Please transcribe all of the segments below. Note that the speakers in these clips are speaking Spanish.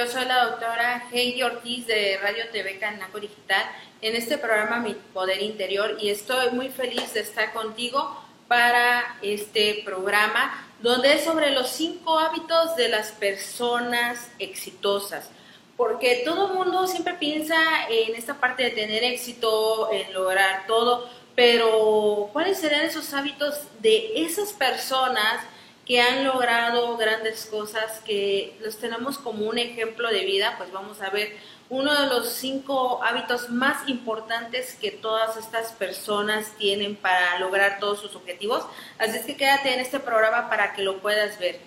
Yo soy la doctora Heidi Ortiz de Radio TV Canaco Digital en este programa Mi Poder Interior y estoy muy feliz de estar contigo para este programa donde es sobre los cinco hábitos de las personas exitosas. Porque todo el mundo siempre piensa en esta parte de tener éxito, en lograr todo, pero ¿cuáles serían esos hábitos de esas personas? Que han logrado grandes cosas, que los tenemos como un ejemplo de vida, pues vamos a ver uno de los cinco hábitos más importantes que todas estas personas tienen para lograr todos sus objetivos. Así es que quédate en este programa para que lo puedas ver.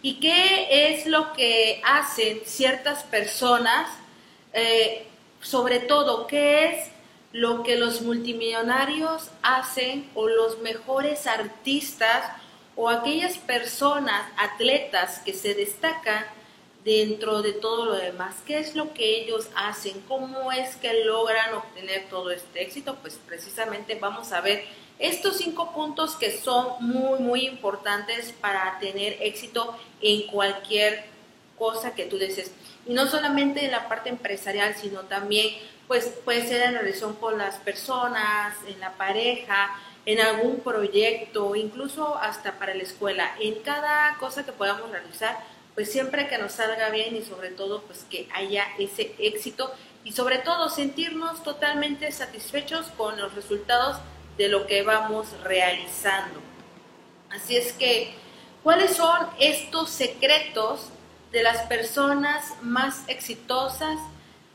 ¿Y qué es lo que hacen ciertas personas? Eh, sobre todo, ¿qué es lo que los multimillonarios hacen o los mejores artistas o aquellas personas, atletas que se destacan dentro de todo lo demás. ¿Qué es lo que ellos hacen? ¿Cómo es que logran obtener todo este éxito? Pues precisamente vamos a ver estos cinco puntos que son muy, muy importantes para tener éxito en cualquier cosa que tú desees. Y no solamente en la parte empresarial, sino también pues puede ser en relación con las personas, en la pareja, en algún proyecto, incluso hasta para la escuela, en cada cosa que podamos realizar, pues siempre que nos salga bien y sobre todo pues que haya ese éxito y sobre todo sentirnos totalmente satisfechos con los resultados de lo que vamos realizando. Así es que, ¿cuáles son estos secretos de las personas más exitosas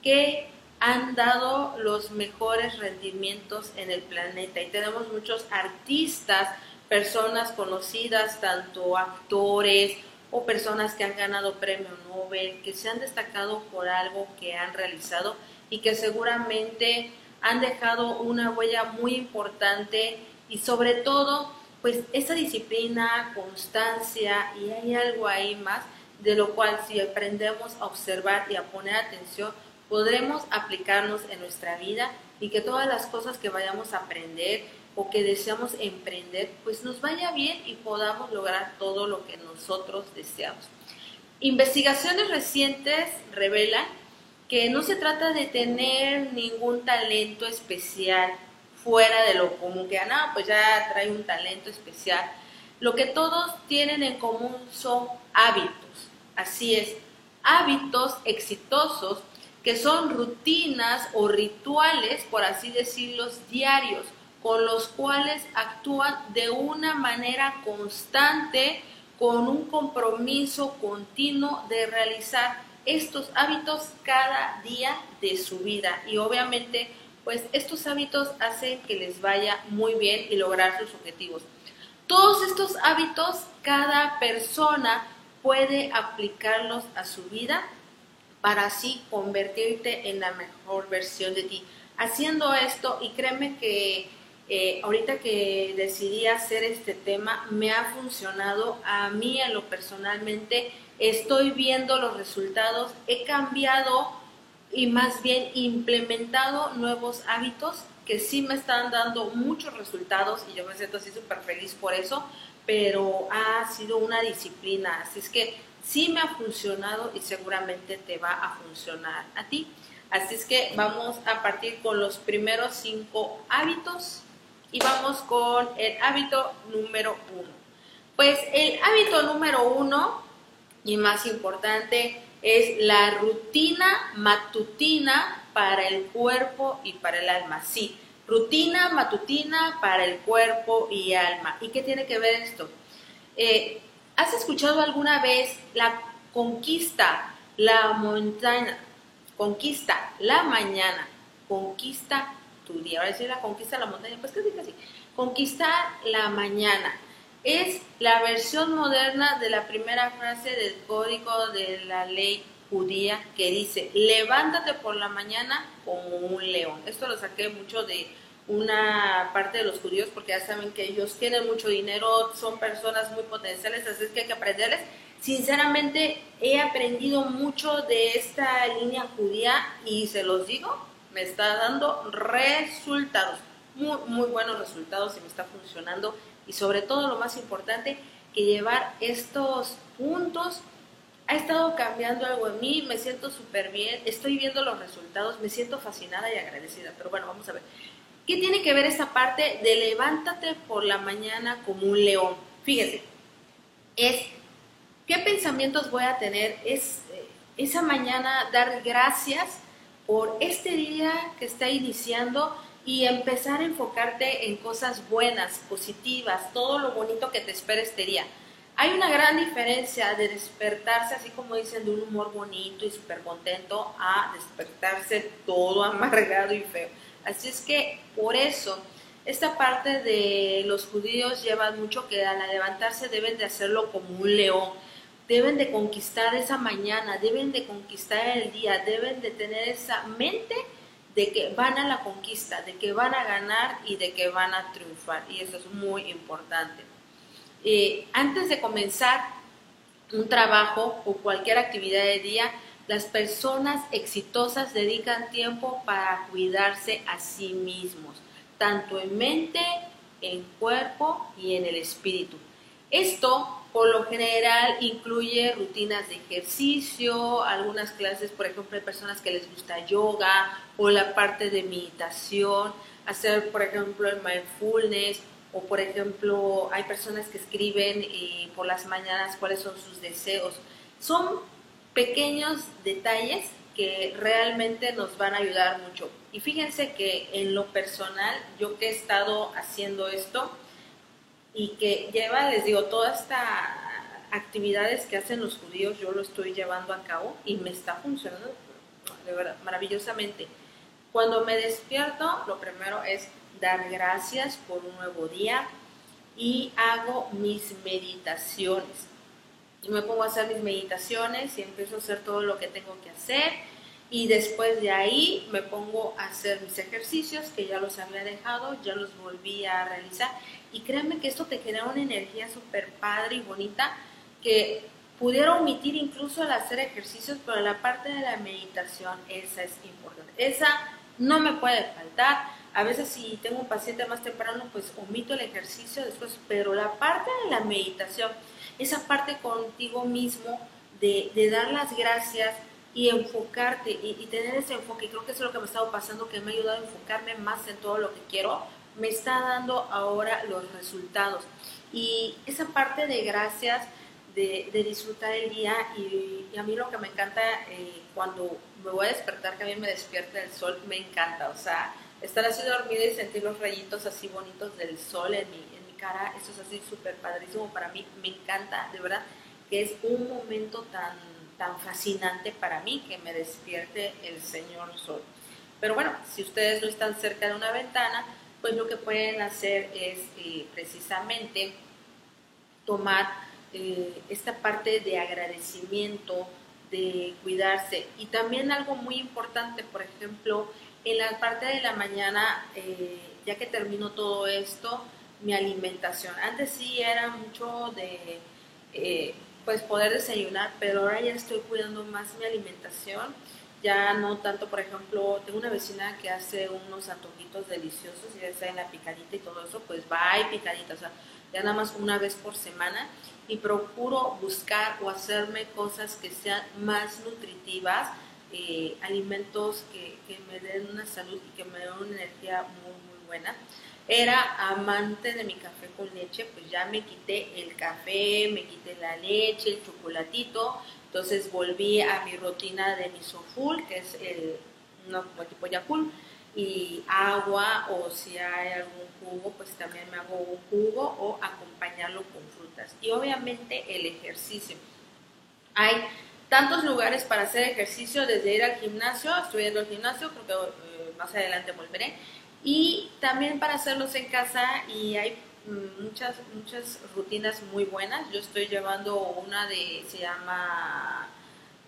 que han dado los mejores rendimientos en el planeta. Y tenemos muchos artistas, personas conocidas, tanto actores o personas que han ganado premio Nobel, que se han destacado por algo que han realizado y que seguramente han dejado una huella muy importante. Y sobre todo pues esa disciplina, constancia y hay algo ahí más de lo cual si aprendemos a observar y a poner atención podremos aplicarnos en nuestra vida y que todas las cosas que vayamos a aprender o que deseamos emprender, pues nos vaya bien y podamos lograr todo lo que nosotros deseamos. Investigaciones recientes revelan que no se trata de tener ningún talento especial fuera de lo común, que ah, pues ya trae un talento especial. Lo que todos tienen en común son hábitos, así es, hábitos exitosos que son rutinas o rituales, por así decirlo, diarios, con los cuales actúan de una manera constante, con un compromiso continuo de realizar estos hábitos cada día de su vida. Y obviamente, pues estos hábitos hacen que les vaya muy bien y lograr sus objetivos. Todos estos hábitos, cada persona puede aplicarlos a su vida para así convertirte en la mejor versión de ti. Haciendo esto, y créeme que eh, ahorita que decidí hacer este tema, me ha funcionado a mí, a lo personalmente, estoy viendo los resultados, he cambiado y más bien implementado nuevos hábitos que sí me están dando muchos resultados y yo me siento así súper feliz por eso, pero ha sido una disciplina, así es que sí me ha funcionado y seguramente te va a funcionar a ti. Así es que vamos a partir con los primeros cinco hábitos y vamos con el hábito número uno. Pues el hábito número uno y más importante es la rutina matutina para el cuerpo y para el alma. Sí, rutina matutina para el cuerpo y alma. ¿Y qué tiene que ver esto? Eh, ¿Has escuchado alguna vez la conquista, la montaña, conquista la mañana, conquista tu día? Ahora decir la conquista la montaña, pues qué dice así. Conquista la mañana. Es la versión moderna de la primera frase del código de la ley judía que dice, levántate por la mañana como un león. Esto lo saqué mucho de una parte de los judíos porque ya saben que ellos tienen mucho dinero, son personas muy potenciales, así es que hay que aprenderles. Sinceramente he aprendido mucho de esta línea judía y se los digo, me está dando resultados, muy, muy buenos resultados y me está funcionando y sobre todo lo más importante, que llevar estos puntos ha estado cambiando algo en mí, me siento súper bien, estoy viendo los resultados, me siento fascinada y agradecida. Pero bueno, vamos a ver. ¿Qué tiene que ver esta parte de levántate por la mañana como un león? Fíjense, es qué pensamientos voy a tener, es eh, esa mañana dar gracias por este día que está iniciando y empezar a enfocarte en cosas buenas, positivas, todo lo bonito que te espera este día. Hay una gran diferencia de despertarse, así como dicen, de un humor bonito y súper contento, a despertarse todo amargado y feo. Así es que por eso, esta parte de los judíos lleva mucho que al levantarse deben de hacerlo como un león, deben de conquistar esa mañana, deben de conquistar el día, deben de tener esa mente de que van a la conquista, de que van a ganar y de que van a triunfar. Y eso es muy importante. Eh, antes de comenzar un trabajo o cualquier actividad de día, las personas exitosas dedican tiempo para cuidarse a sí mismos, tanto en mente, en cuerpo y en el espíritu. Esto por lo general incluye rutinas de ejercicio, algunas clases, por ejemplo, hay personas que les gusta yoga o la parte de meditación, hacer, por ejemplo, el mindfulness o por ejemplo hay personas que escriben eh, por las mañanas cuáles son sus deseos. Son pequeños detalles que realmente nos van a ayudar mucho. Y fíjense que en lo personal, yo que he estado haciendo esto y que lleva, les digo, todas estas actividades que hacen los judíos, yo lo estoy llevando a cabo y me está funcionando de verdad maravillosamente. Cuando me despierto, lo primero es dar gracias por un nuevo día y hago mis meditaciones. Me pongo a hacer mis meditaciones y empiezo a hacer todo lo que tengo que hacer. Y después de ahí me pongo a hacer mis ejercicios que ya los había dejado, ya los volví a realizar. Y créanme que esto te genera una energía súper padre y bonita que pudiera omitir incluso al hacer ejercicios, pero la parte de la meditación, esa es importante. Esa no me puede faltar. A veces si tengo un paciente más temprano, pues omito el ejercicio después, pero la parte de la meditación, esa parte contigo mismo de, dar las gracias y enfocarte y, tener ese enfoque, creo que eso es lo que me ha estado pasando, que me ha ayudado a enfocarme más en todo lo que quiero, me está dando ahora los resultados. Y esa parte de gracias, de, disfrutar el día, y, a mí lo que me encanta eh, cuando me voy a despertar, que a mí me despierta el sol, me encanta, o sea, estar así dormida y sentir los rayitos así bonitos del sol en mi, en mi cara, eso es así súper padrísimo para mí, me encanta, de verdad, que es un momento tan, tan fascinante para mí que me despierte el señor sol. Pero bueno, si ustedes no están cerca de una ventana, pues lo que pueden hacer es eh, precisamente tomar eh, esta parte de agradecimiento, de cuidarse. Y también algo muy importante, por ejemplo, en la parte de la mañana, eh, ya que termino todo esto, mi alimentación. Antes sí era mucho de eh, pues poder desayunar, pero ahora ya estoy cuidando más mi alimentación. Ya no tanto, por ejemplo, tengo una vecina que hace unos antojitos deliciosos y ya está en la picadita y todo eso, pues va y picadita, o sea, ya nada más una vez por semana y procuro buscar o hacerme cosas que sean más nutritivas eh, alimentos que, que, me den una salud y que me den una energía muy, muy buena. Era amante de mi café con leche, pues ya me quité el café, me quité la leche, el chocolatito, entonces volví a mi rutina de misoful, que es el, no como tipo Yakul, y agua o si hay algún jugo, pues también me hago un jugo o acompañarlo con frutas. Y obviamente el ejercicio. Hay tantos lugares para hacer ejercicio, desde ir al gimnasio, estoy yendo al gimnasio, creo que eh, más adelante volveré, y también para hacerlos en casa y hay mm, muchas, muchas rutinas muy buenas. Yo estoy llevando una de, se llama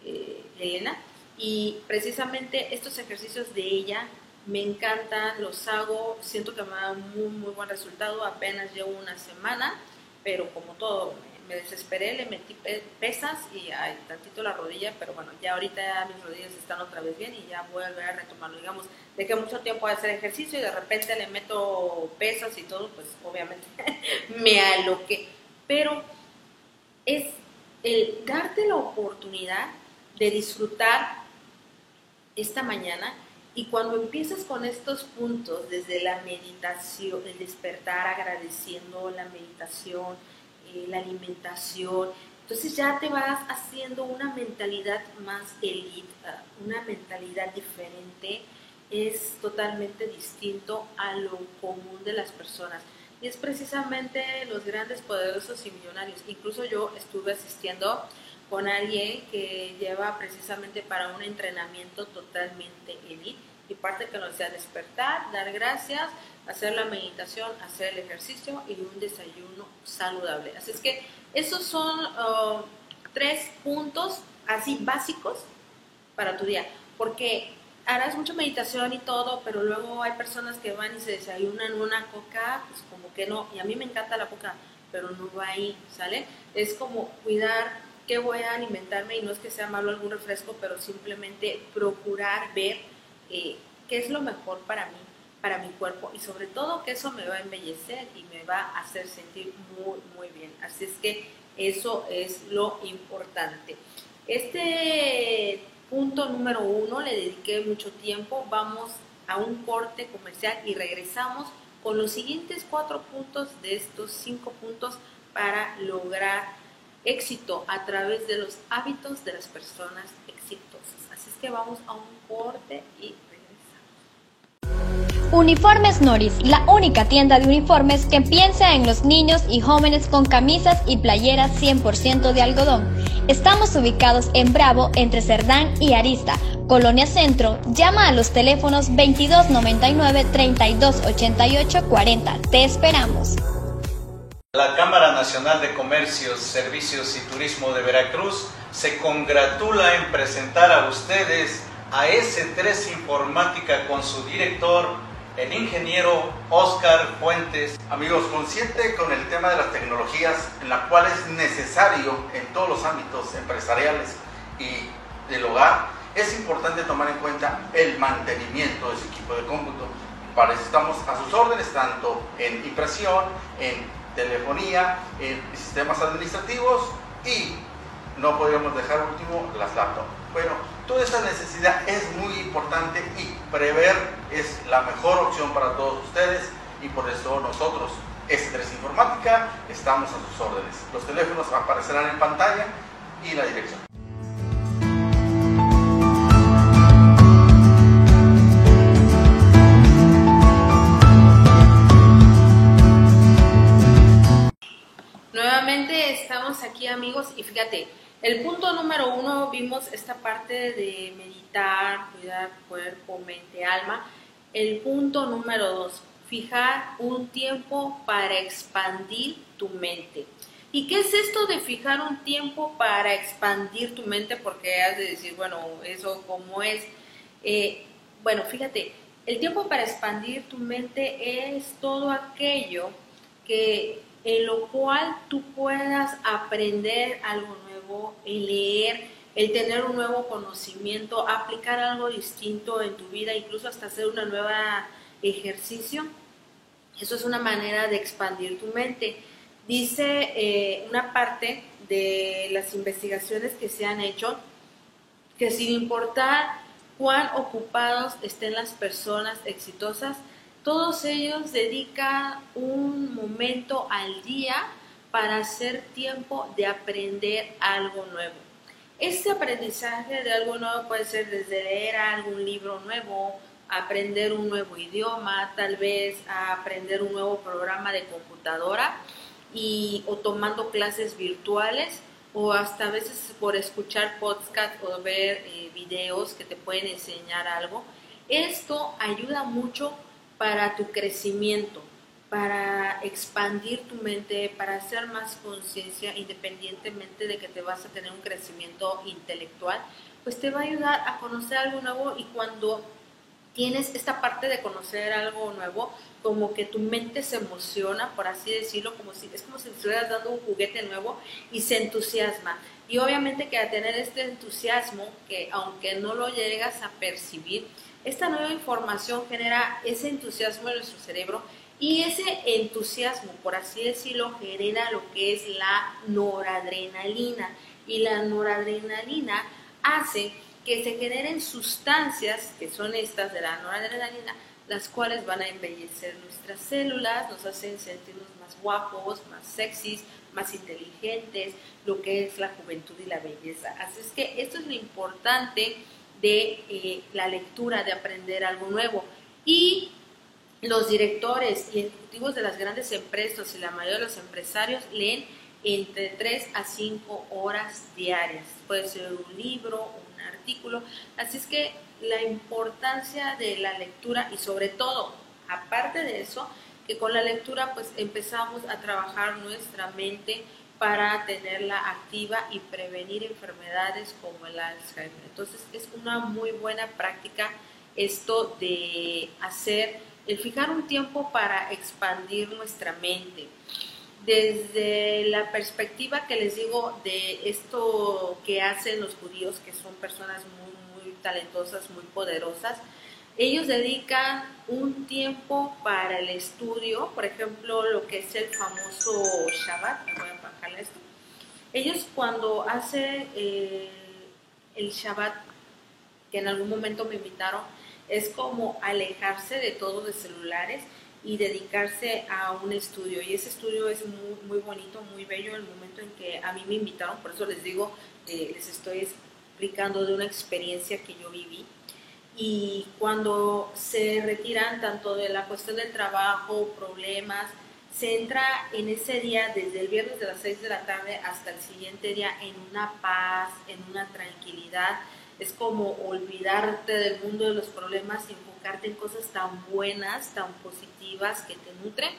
eh, Elena, y precisamente estos ejercicios de ella me encantan, los hago, siento que me da muy, muy buen resultado, apenas llevo una semana, pero como todo, me desesperé, le metí pesas y ay, tantito la rodilla, pero bueno, ya ahorita mis rodillas están otra vez bien y ya voy a volver a retomarlo. Digamos, dejé mucho tiempo de hacer ejercicio y de repente le meto pesas y todo, pues obviamente me aloqué. Pero es el darte la oportunidad de disfrutar esta mañana y cuando empiezas con estos puntos, desde la meditación, el despertar agradeciendo la meditación, eh, la alimentación, entonces ya te vas haciendo una mentalidad más elite, ah, una mentalidad diferente, es totalmente distinto a lo común de las personas. Y es precisamente los grandes, poderosos y millonarios. Incluso yo estuve asistiendo con alguien que lleva precisamente para un entrenamiento totalmente elite y parte que nos sea despertar, dar gracias, hacer la meditación, hacer el ejercicio y un desayuno saludable. Así es que esos son uh, tres puntos así básicos para tu día, porque harás mucha meditación y todo, pero luego hay personas que van y se desayunan una coca, pues como que no, y a mí me encanta la coca, pero no va ahí, ¿sale? Es como cuidar qué voy a alimentarme y no es que sea malo algún refresco, pero simplemente procurar ver eh, qué es lo mejor para mí, para mi cuerpo y sobre todo que eso me va a embellecer y me va a hacer sentir muy, muy bien. Así es que eso es lo importante. Este punto número uno le dediqué mucho tiempo. Vamos a un corte comercial y regresamos con los siguientes cuatro puntos de estos cinco puntos para lograr éxito a través de los hábitos de las personas exitosas. Que vamos a un corte y regresamos. Uniformes Noris, la única tienda de uniformes que piensa en los niños y jóvenes con camisas y playeras 100% de algodón. Estamos ubicados en Bravo, entre Cerdán y Arista, Colonia Centro. Llama a los teléfonos 2299 3288 40. Te esperamos. La Cámara Nacional de Comercios, Servicios y Turismo de Veracruz se congratula en presentar a ustedes a S3 Informática con su director, el ingeniero Oscar Fuentes. Amigos, consciente con el tema de las tecnologías, en la cual es necesario en todos los ámbitos empresariales y del hogar, es importante tomar en cuenta el mantenimiento de su equipo de cómputo. Para eso estamos a sus órdenes, tanto en impresión, en telefonía, en sistemas administrativos y no podríamos dejar último las laptops. Bueno, toda esta necesidad es muy importante y prever es la mejor opción para todos ustedes y por eso nosotros, S3 Informática, estamos a sus órdenes. Los teléfonos aparecerán en pantalla y la dirección. estamos aquí amigos y fíjate, el punto número uno vimos esta parte de meditar, cuidar cuerpo, mente, alma. El punto número dos, fijar un tiempo para expandir tu mente. ¿Y qué es esto de fijar un tiempo para expandir tu mente? Porque has de decir, bueno, eso cómo es. Eh, bueno, fíjate, el tiempo para expandir tu mente es todo aquello que en lo cual tú puedas aprender algo nuevo, el leer, el tener un nuevo conocimiento, aplicar algo distinto en tu vida, incluso hasta hacer una nueva ejercicio. Eso es una manera de expandir tu mente. Dice eh, una parte de las investigaciones que se han hecho que sin importar cuán ocupados estén las personas exitosas, todos ellos dedican un momento al día para hacer tiempo de aprender algo nuevo. Este aprendizaje de algo nuevo puede ser desde leer algún libro nuevo, aprender un nuevo idioma, tal vez aprender un nuevo programa de computadora y o tomando clases virtuales o hasta a veces por escuchar podcast o ver eh, videos que te pueden enseñar algo. Esto ayuda mucho para tu crecimiento, para expandir tu mente, para hacer más conciencia, independientemente de que te vas a tener un crecimiento intelectual, pues te va a ayudar a conocer algo nuevo y cuando tienes esta parte de conocer algo nuevo, como que tu mente se emociona, por así decirlo, como si es como si estuvieras dando un juguete nuevo y se entusiasma. Y obviamente que al tener este entusiasmo, que aunque no lo llegas a percibir, esta nueva información genera ese entusiasmo en nuestro cerebro Y ese entusiasmo, por así decirlo, genera lo que es la noradrenalina. Y la noradrenalina hace que se generen sustancias, que son estas de la noradrenalina, las cuales van a embellecer nuestras células, nos hacen sentirnos más guapos, más sexys, más inteligentes, lo que es la juventud y la belleza. Así es que esto es lo importante de eh, la lectura, de aprender algo nuevo. Y los directores y ejecutivos de las grandes empresas y la mayoría de los empresarios leen entre 3 a 5 horas diarias. Puede ser un libro, un artículo. Así es que la importancia de la lectura y sobre todo, aparte de eso, que con la lectura pues empezamos a trabajar nuestra mente para tenerla activa y prevenir enfermedades como el Alzheimer. Entonces es una muy buena práctica esto de hacer, el fijar un tiempo para expandir nuestra mente. Desde la perspectiva que les digo de esto que hacen los judíos, que son personas muy, talentosas, muy poderosas, ellos dedican un tiempo para el estudio, por ejemplo, lo que es el famoso Shabbat, voy a bajarle esto. Ellos cuando hacen el, Shabbat, que en algún momento me invitaron, es como alejarse de todos los celulares y dedicarse a un estudio. Y ese estudio es muy, muy bonito, muy bello. El momento en que a mí me invitaron, por eso les digo, eh, les estoy explicando de una experiencia que yo viví y cuando se retiran tanto de la cuestión del trabajo, problemas, se entra en ese día desde el viernes de las 6 de la tarde hasta el siguiente día en una paz, en una tranquilidad. Es como olvidarte del mundo de los problemas y enfocarte en cosas tan buenas, tan positivas que te nutren.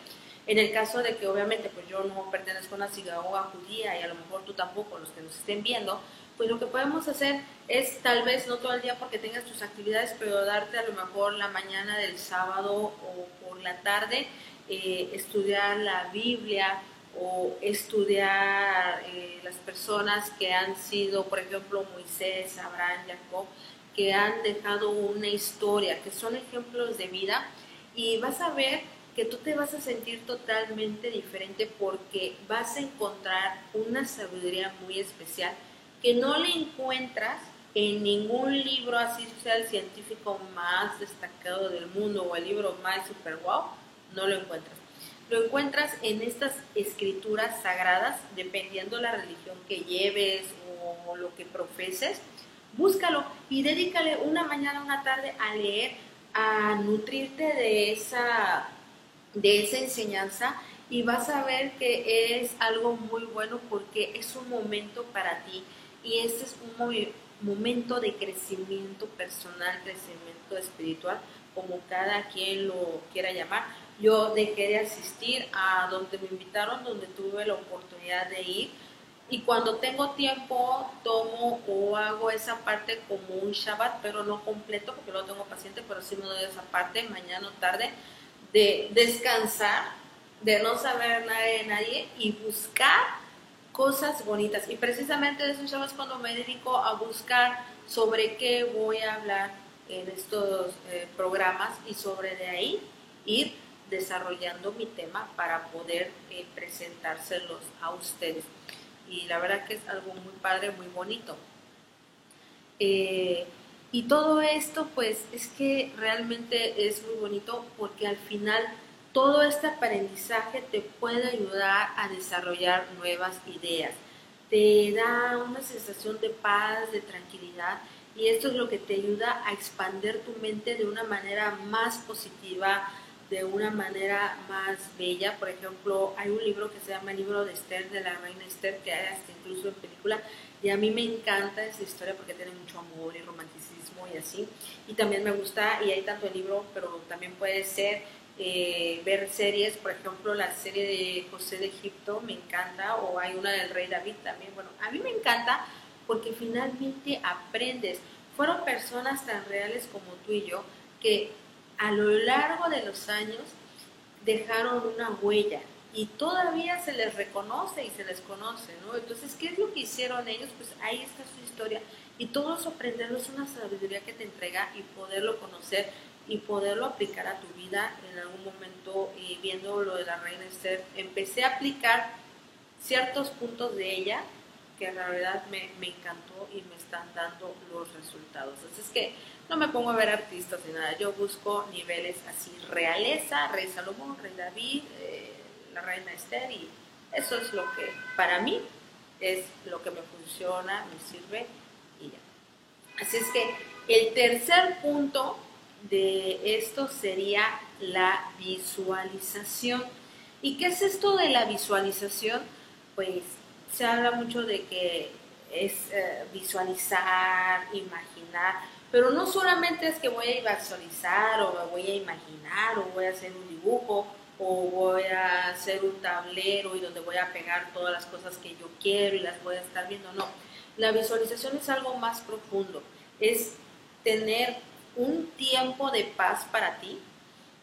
En el caso de que obviamente pues yo no pertenezco a una sinagoga judía y a lo mejor tú tampoco, los que nos estén viendo, pues lo que podemos hacer es tal vez no todo el día porque tengas tus actividades, pero darte a lo mejor la mañana del sábado o por la tarde, eh, estudiar la Biblia o estudiar eh, las personas que han sido, por ejemplo, Moisés, Abraham, Jacob, que han dejado una historia, que son ejemplos de vida, y vas a ver que tú te vas a sentir totalmente diferente porque vas a encontrar una sabiduría muy especial que no le encuentras en ningún libro, así sea el científico más destacado del mundo o el libro más super wow, no lo encuentras. Lo encuentras en estas escrituras sagradas, dependiendo la religión que lleves o lo que profeses. Búscalo y dedícale una mañana, una tarde a leer, a nutrirte de esa, de esa enseñanza y vas a ver que es algo muy bueno porque es un momento para ti y este es un momento de crecimiento personal, crecimiento espiritual, como cada quien lo quiera llamar. Yo dejé de asistir a donde me invitaron, donde tuve la oportunidad de ir. Y cuando tengo tiempo, tomo o hago esa parte como un Shabbat, pero no completo, porque no tengo paciente, pero sí me doy esa parte, mañana o tarde, de descansar, de no saber nada de nadie y buscar cosas bonitas. Y precisamente de eso es cuando me dedico a buscar sobre qué voy a hablar en estos eh, programas y sobre de ahí ir desarrollando mi tema para poder eh, presentárselos a ustedes. Y la verdad que es algo muy padre, muy bonito. Eh, y todo esto pues es que realmente es muy bonito porque al final todo este aprendizaje te puede ayudar a desarrollar nuevas ideas. Te da una sensación de paz, de tranquilidad y esto es lo que te ayuda a expandir tu mente de una manera más positiva, de una manera más bella. Por ejemplo, hay un libro que se llama El libro de Esther, de la reina Esther, que hay hasta incluso en película, y a mí me encanta esa historia porque tiene mucho amor y romanticismo y así. Y también me gusta, y hay tanto el libro, pero también puede ser eh, ver series, por ejemplo, la serie de José de Egipto me encanta, o hay una del Rey David también. Bueno, a mí me encanta porque finalmente aprendes. Fueron personas tan reales como tú y yo que a lo largo de los años dejaron una huella y todavía se les reconoce y se les conoce, ¿no? Entonces, ¿qué es lo que hicieron ellos? Pues ahí está su historia y todo eso aprenderlo es una sabiduría que te entrega y poderlo conocer y poderlo aplicar a tu vida. En algún momento, eh, viendo lo de la reina Esther, empecé a aplicar ciertos puntos de ella que en realidad me, me, encantó y me están dando los resultados. Así es que no me pongo a ver artistas ni nada, yo busco niveles así, realeza, rey Salomón, rey David, eh, la reina Esther y eso es lo que para mí es lo que me funciona, me sirve y ya. Así es que el tercer punto de esto sería la visualización. ¿Y qué es esto de la visualización? Pues se habla mucho de que es eh, visualizar, imaginar, pero no solamente es que voy a visualizar o voy a imaginar o voy a hacer un dibujo o voy a hacer un tablero y donde voy a pegar todas las cosas que yo quiero y las voy a estar viendo. No, la visualización es algo más profundo, es tener un tiempo de paz para ti,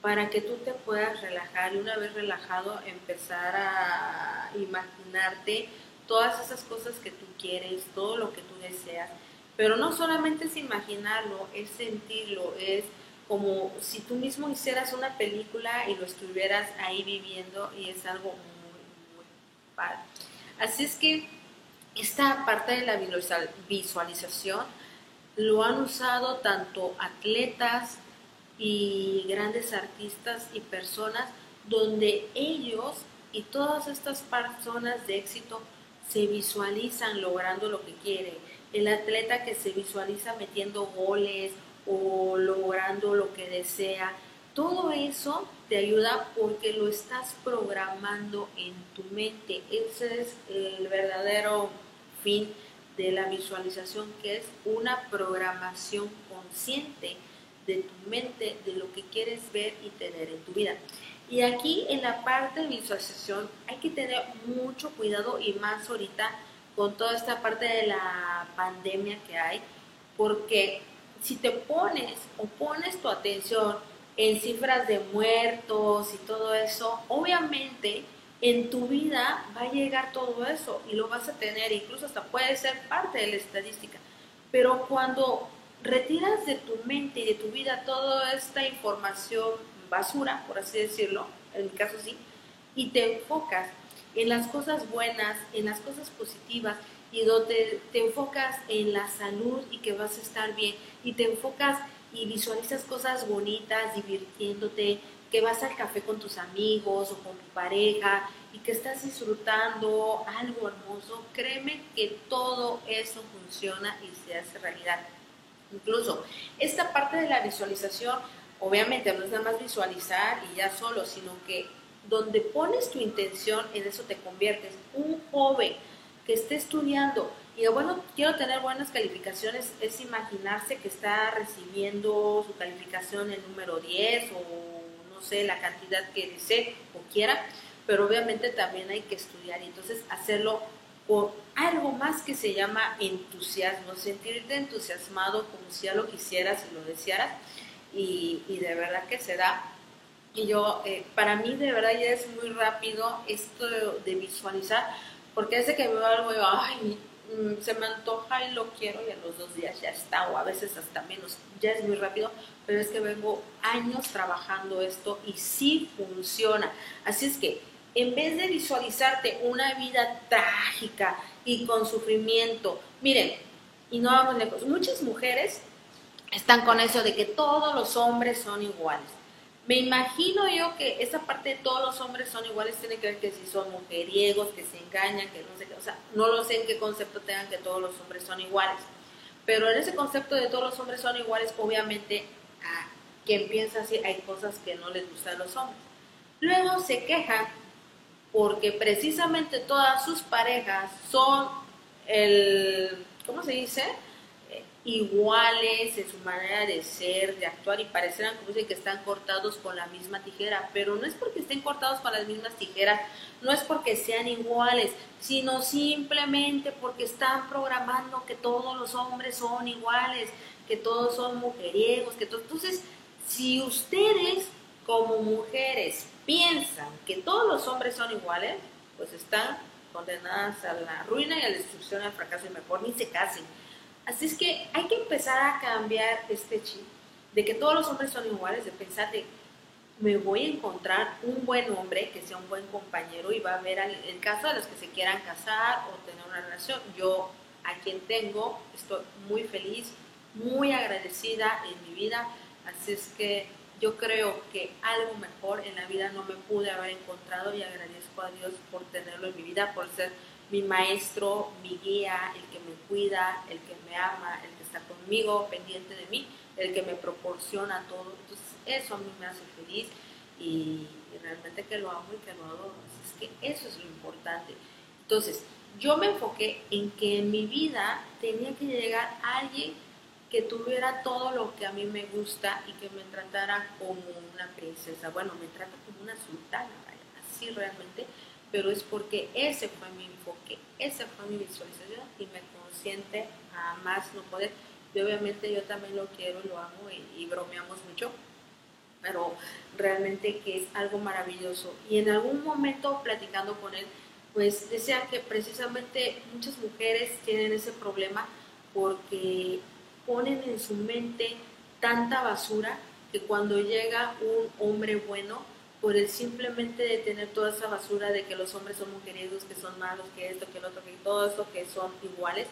para que tú te puedas relajar y una vez relajado empezar a imaginarte todas esas cosas que tú quieres, todo lo que tú deseas. Pero no solamente es imaginarlo, es sentirlo, es como si tú mismo hicieras una película y lo estuvieras ahí viviendo y es algo muy, muy padre. Así es que esta parte de la visualización lo han usado tanto atletas y grandes artistas y personas donde ellos y todas estas personas de éxito se visualizan logrando lo que quieren. El atleta que se visualiza metiendo goles o logrando lo que desea, todo eso te ayuda porque lo estás programando en tu mente. Ese es el verdadero fin de la visualización, que es una programación consciente de tu mente, de lo que quieres ver y tener en tu vida. Y aquí en la parte de visualización hay que tener mucho cuidado y más ahorita con toda esta parte de la pandemia que hay, porque si te pones o pones tu atención en cifras de muertos y todo eso, obviamente en tu vida va a llegar todo eso y lo vas a tener, incluso hasta puede ser parte de la estadística. Pero cuando retiras de tu mente y de tu vida toda esta información basura, por así decirlo, en mi caso sí, y te enfocas en las cosas buenas, en las cosas positivas, y donde te enfocas en la salud y que vas a estar bien, y te enfocas y visualizas cosas bonitas, divirtiéndote, que vas al café con tus amigos o con tu pareja y que estás disfrutando algo hermoso, créeme que todo eso funciona y se hace realidad. Incluso esta parte de la visualización obviamente no es nada más visualizar y ya solo, sino que donde pones tu intención, en eso te conviertes. Un joven que esté estudiando y bueno, quiero tener buenas calificaciones, es imaginarse que está recibiendo su calificación en número 10 o no sé, la cantidad que desee o quiera, pero obviamente también hay que estudiar y entonces hacerlo con algo más que se llama entusiasmo, sentirte entusiasmado como si ya lo quisieras y lo desearas y, de verdad que se da. Y yo, eh, para mí de verdad ya es muy rápido esto de, visualizar, porque desde que veo algo, yo, ay, mm, se me antoja y lo quiero y a los dos días ya está, o a veces hasta menos, ya es muy rápido, pero es que vengo años trabajando esto y sí funciona. Así es que en vez de visualizarte una vida trágica y con sufrimiento, miren, y no vamos lejos, muchas mujeres están con eso de que todos los hombres son iguales. Me imagino yo que esa parte de todos los hombres son iguales tiene que ver que si son mujeriegos, que se engañan, que no sé qué, o sea, no lo sé en qué concepto tengan que todos los hombres son iguales. Pero en ese concepto de todos los hombres son iguales, obviamente a quien piensa así hay cosas que no les gustan a los hombres. Luego se quejan porque precisamente todas sus parejas son el, ¿cómo se dice? Iguales en su manera de ser, de actuar y parecerán como que están cortados con la misma tijera, pero no es porque estén cortados con las mismas tijeras, no es porque sean iguales, sino simplemente porque están programando que todos los hombres son iguales, que todos son mujeriegos, que todos... Entonces, si ustedes como mujeres piensan que todos los hombres son iguales, pues están condenadas a la ruina y a la destrucción, al fracaso y mejor ni se casen Así es que hay que empezar a cambiar este chip de que todos los hombres son iguales, de pensar de me voy a encontrar un buen hombre que sea un buen compañero y va a ver el caso de los que se quieran casar o tener una relación. Yo a quien tengo estoy muy feliz, muy agradecida en mi vida, así es que yo creo que algo mejor en la vida no me pude haber encontrado y agradezco a Dios por tenerlo en mi vida, por ser mi maestro, mi guía, el que me cuida, el que me ama, el que está conmigo, pendiente de mí, el que me proporciona todo. Entonces eso a mí me hace feliz y, realmente que lo amo y que lo adoro. Es que eso es lo importante. Entonces yo me enfoqué en que en mi vida tenía que llegar alguien que tuviera todo lo que a mí me gusta y que me tratara como una princesa. Bueno, me trata como una sultana, así realmente, pero es porque ese fue mi enfoque, esa fue mi visualización y me consiente a más no poder. Y obviamente yo también lo quiero, lo amo y, y bromeamos mucho, pero realmente que es algo maravilloso. Y en algún momento platicando con él, pues decía que precisamente muchas mujeres tienen ese problema porque ponen en su mente tanta basura que cuando llega un hombre bueno, por el simplemente de tener toda esa basura de que los hombres son mujeriegos, que son malos, que esto, que el otro, que todo eso, que son iguales,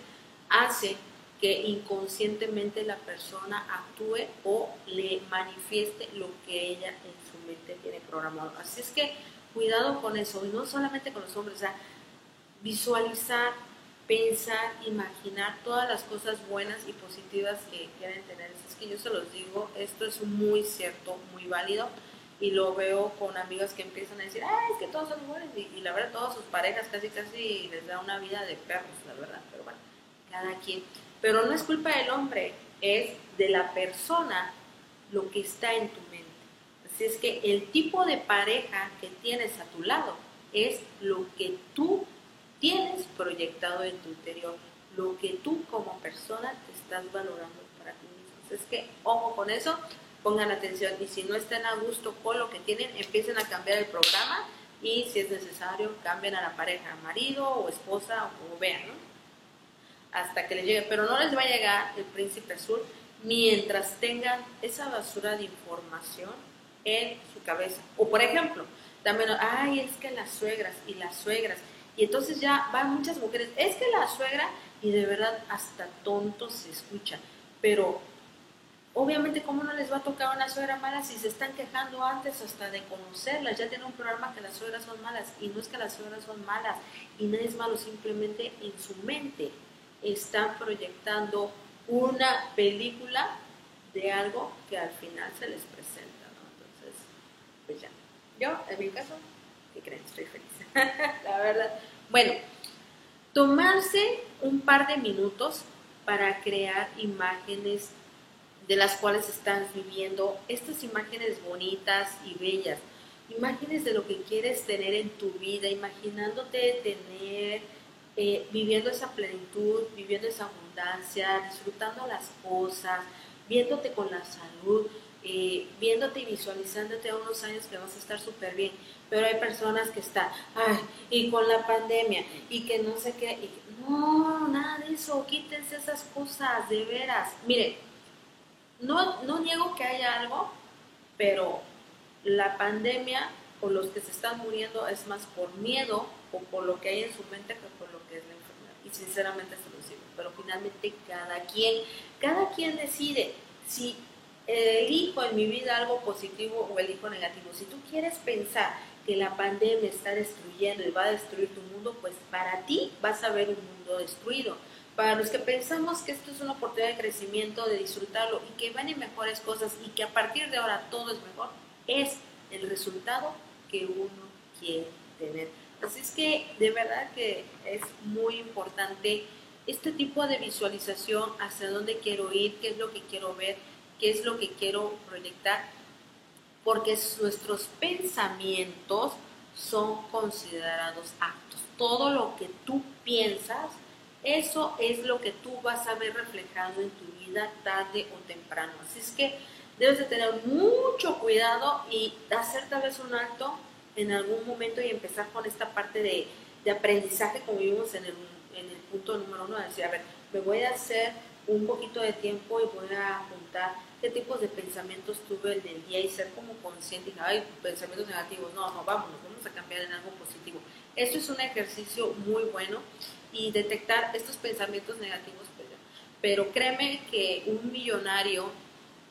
hace que inconscientemente la persona actúe o le manifieste lo que ella en su mente tiene programado. Así es que cuidado con eso, y no solamente con los hombres, o sea, visualizar pensar, imaginar todas las cosas buenas y positivas que quieren tener. Es que yo se los digo, esto es muy cierto, muy válido y lo veo con amigas que empiezan a decir, ay, es que todos son iguales y, la verdad todas sus parejas casi casi les da una vida de perros, la verdad, pero bueno, cada quien. Pero no es culpa del hombre, es de la persona lo que está en tu mente. Así es que el tipo de pareja que tienes a tu lado es lo que tú tienes proyectado en tu interior, lo que tú como persona te estás valorando para ti mismo. Es que, ojo con eso, pongan atención y si no están a gusto con lo que tienen, empiecen a cambiar el programa y si es necesario, cambien a la pareja, marido o esposa o como vean, ¿no? Hasta que les llegue, pero no les va a llegar el príncipe azul mientras tengan esa basura de información en su cabeza. O por ejemplo, también, ay, es que las suegras y las suegras, y entonces ya van muchas mujeres, es que la suegra, y de verdad hasta tontos se escucha, pero obviamente cómo no les va a tocar una suegra mala si se están quejando antes hasta de conocerlas, ya tienen un programa que las suegras son malas, y no es que las suegras son malas, y no es malo, simplemente en su mente están proyectando una película de algo que al final se les presenta, Entonces, pues ya, yo en mi caso ¿Qué creen? Estoy feliz. la verdad. Bueno, tomarse un par de minutos para crear imágenes de las cuales estás viviendo, estas imágenes bonitas y bellas, imágenes de lo que quieres tener en tu vida, imaginándote tener, eh, viviendo esa plenitud, viviendo esa abundancia, disfrutando las cosas, viéndote con la salud, eh, viéndote y visualizándote a unos años que vas a estar súper bien. Pero hay personas que están, ay, y con la pandemia, y que no sé qué, y, no, nada de eso, quítense esas cosas, de veras. Mire, no, no niego que haya algo, pero la pandemia o los que se están muriendo es más por miedo o por lo que hay en su mente que por lo que es la enfermedad. Y sinceramente se lo digo, pero finalmente cada quien, cada quien decide si elijo en mi vida algo positivo o elijo negativo. Si tú quieres pensar que la pandemia está destruyendo y va a destruir tu mundo, pues para ti vas a ver un mundo destruido. Para los que pensamos que esto es una oportunidad de crecimiento, de disfrutarlo y que van en mejores cosas y que a partir de ahora todo es mejor, es el resultado que uno quiere tener. Así es que de verdad que es muy importante este tipo de visualización, hacia dónde quiero ir, qué es lo que quiero ver qué es lo que quiero proyectar, porque nuestros pensamientos son considerados actos. Todo lo que tú piensas, eso es lo que tú vas a ver reflejado en tu vida tarde o temprano. Así es que debes de tener mucho cuidado y hacer tal vez un alto en algún momento y empezar con esta parte de, aprendizaje como vimos en el, en el punto número uno, de decir, a ver, me voy a hacer un poquito de tiempo y voy a apuntar qué tipos de pensamientos tuve en el día y ser como consciente y hay pensamientos negativos, no, no, vámonos, vamos a cambiar en algo positivo. Esto es un ejercicio muy bueno y detectar estos pensamientos negativos, pero, créeme que un millonario,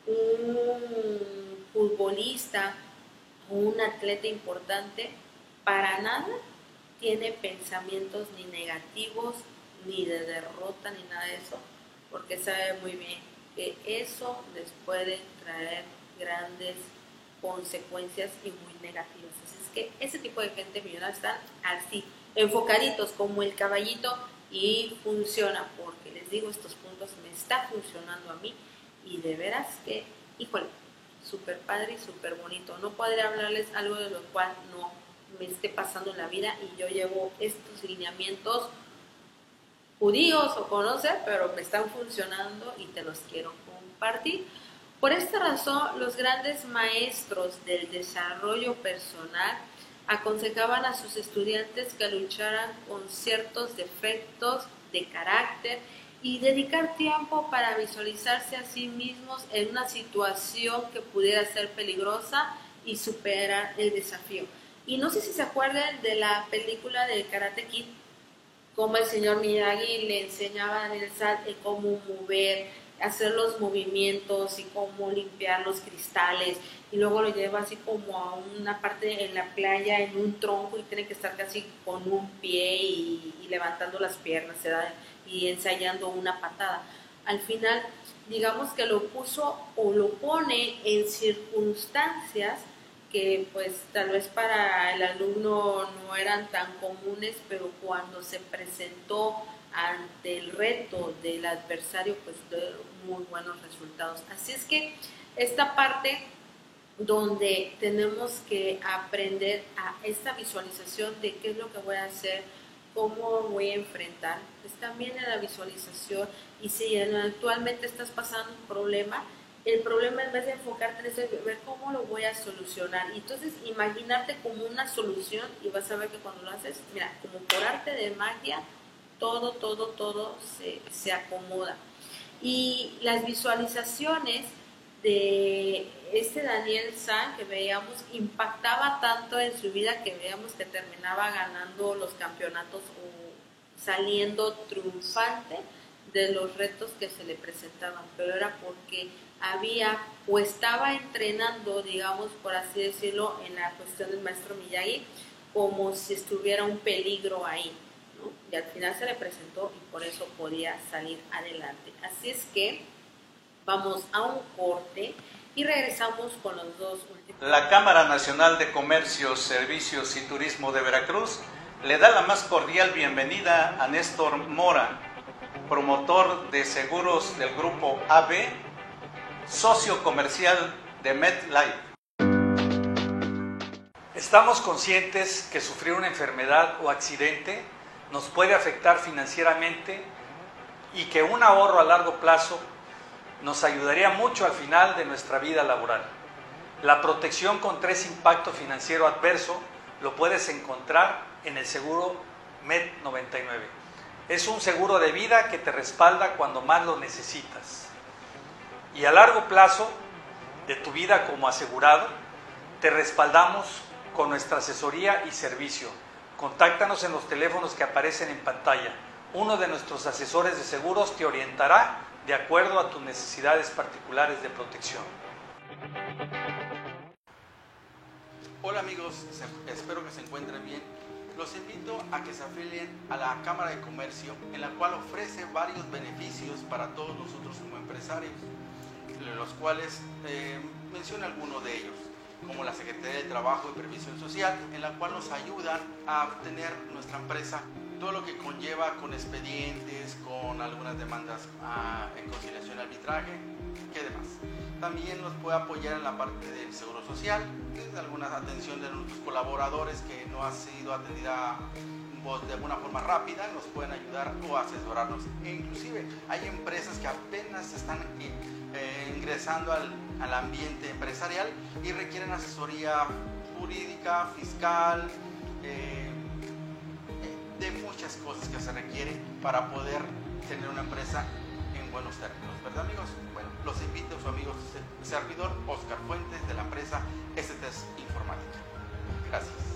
un futbolista o un atleta importante, para nada tiene pensamientos ni negativos, ni de derrota, ni nada de eso, porque sabe muy bien que eso les puede traer grandes consecuencias y muy negativas. Así es que ese tipo de gente millonaria están así, enfocaditos como el caballito y funciona, porque les digo, estos puntos me está funcionando a mí y de veras que, híjole, súper padre y súper bonito. No podría hablarles algo de lo cual no me esté pasando en la vida y yo llevo estos lineamientos judíos o conocer, pero me están funcionando y te los quiero compartir. Por esta razón, los grandes maestros del desarrollo personal aconsejaban a sus estudiantes que lucharan con ciertos defectos de carácter y dedicar tiempo para visualizarse a sí mismos en una situación que pudiera ser peligrosa y superar el desafío. Y no sé si se acuerdan de la película de Karate Kid, como el señor Miyagi le enseñaba a Sad cómo mover, hacer los movimientos y cómo limpiar los cristales y luego lo lleva así como a una parte en la playa en un tronco y tiene que estar casi con un pie y, levantando las piernas y ensayando una patada. Al final, digamos que lo puso o lo pone en circunstancias que pues tal vez para el alumno no eran tan comunes, pero cuando se presentó ante el reto del adversario, pues dio muy buenos resultados. Así es que esta parte donde tenemos que aprender a esta visualización de qué es lo que voy a hacer, cómo voy a enfrentar, pues también en la visualización y si actualmente estás pasando un problema, el problema en vez de enfocarte en eso, es ver cómo lo voy a solucionar. Y entonces imaginarte como una solución y vas a ver que cuando lo haces, mira, como por arte de magia, todo, todo, todo se, se acomoda. Y las visualizaciones de este Daniel San que veíamos impactaba tanto en su vida que veíamos que terminaba ganando los campeonatos o saliendo triunfante de los retos que se le presentaban, pero era porque había o estaba entrenando, digamos, por así decirlo, en la cuestión del maestro Miyagi, como si estuviera un peligro ahí. ¿No? Y al final se le presentó y por eso podía salir adelante. Así es que vamos a un corte y regresamos con los dos últimos. La Cámara Nacional de Comercio, Servicios y Turismo de Veracruz le da la más cordial bienvenida a Néstor Mora, promotor de seguros del grupo AB socio comercial de MedLife. Estamos conscientes que sufrir una enfermedad o accidente nos puede afectar financieramente y que un ahorro a largo plazo nos ayudaría mucho al final de nuestra vida laboral. La protección contra ese impacto financiero adverso lo puedes encontrar en el seguro MED 99. Es un seguro de vida que te respalda cuando más lo necesitas y a largo plazo de tu vida como asegurado, te respaldamos con nuestra asesoría y servicio. Contáctanos en los teléfonos que aparecen en pantalla. Uno de nuestros asesores de seguros te orientará de acuerdo a tus necesidades particulares de protección. Hola amigos, espero que se encuentren bien. Los invito a que se afilien a la Cámara de Comercio, en la cual ofrece varios beneficios para todos nosotros como empresarios los cuales eh, menciono algunos de ellos, como la Secretaría de Trabajo y Previsión Social, en la cual nos ayudan a obtener nuestra empresa todo lo que conlleva con expedientes, con algunas demandas ah, en conciliación y arbitraje, ¿qué demás? También nos puede apoyar en la parte del seguro social, alguna atención de nuestros colaboradores que no ha sido atendida de alguna forma rápida, nos pueden ayudar o asesorarnos. E inclusive hay empresas que apenas están eh, ingresando al, al, ambiente empresarial y requieren asesoría jurídica, fiscal, eh, de muchas cosas que se requieren para poder tener una empresa en buenos términos, ¿verdad amigos? Bueno, los invito a su amigo servidor Oscar Fuentes de la empresa STS Informática. Gracias.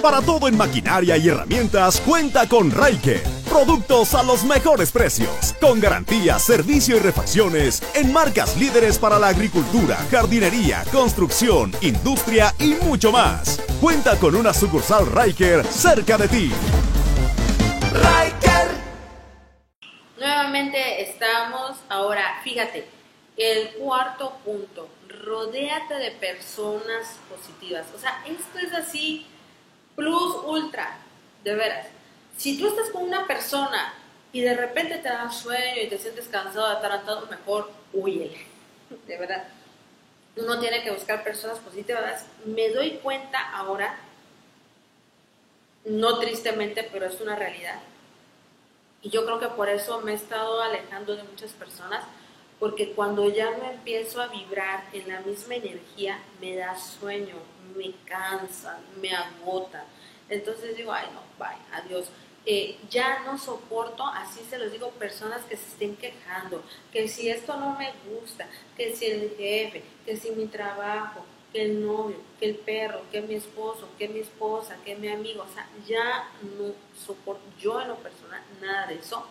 Para todo en maquinaria y herramientas, cuenta con Raiker. Productos a los mejores precios, con garantía, servicio y refacciones en marcas líderes para la agricultura, jardinería, construcción, industria y mucho más. Cuenta con una sucursal Raiker cerca de ti. Riker. Nuevamente estamos ahora, fíjate, el cuarto punto, rodéate de personas positivas. O sea, esto es así plus ultra, de veras. Si tú estás con una persona y de repente te da sueño y te sientes cansado, atarantado, mejor huyele, de verdad. Uno tiene que buscar personas positivas. Me doy cuenta ahora, no tristemente, pero es una realidad. Y yo creo que por eso me he estado alejando de muchas personas, porque cuando ya me empiezo a vibrar en la misma energía, me da sueño, me cansa, me agota. Entonces digo, ay no, bye, adiós. Eh, ya no soporto, así se los digo, personas que se estén quejando, que si esto no me gusta, que si el jefe, que si mi trabajo, que el novio, que el perro, que mi esposo, que mi esposa, que mi amigo, o sea, ya no soporto yo en lo personal nada de eso,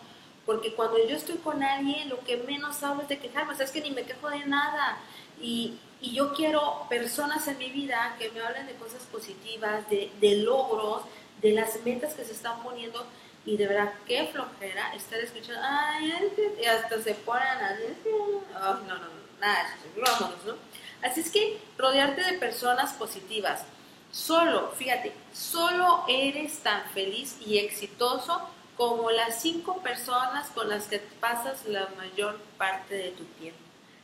porque cuando yo estoy con alguien, lo que menos hablo es de quejarme, o sea, es que ni me quejo de nada, y, y yo quiero personas en mi vida que me hablen de cosas positivas, de, de logros, de las metas que se están poniendo y de verdad qué flojera estar escuchando, ay, y hasta se ponen a decir, no, no, no, nada, vámonos, ¿no? Así es que rodearte de personas positivas. Solo, fíjate, solo eres tan feliz y exitoso como las cinco personas con las que pasas la mayor parte de tu tiempo.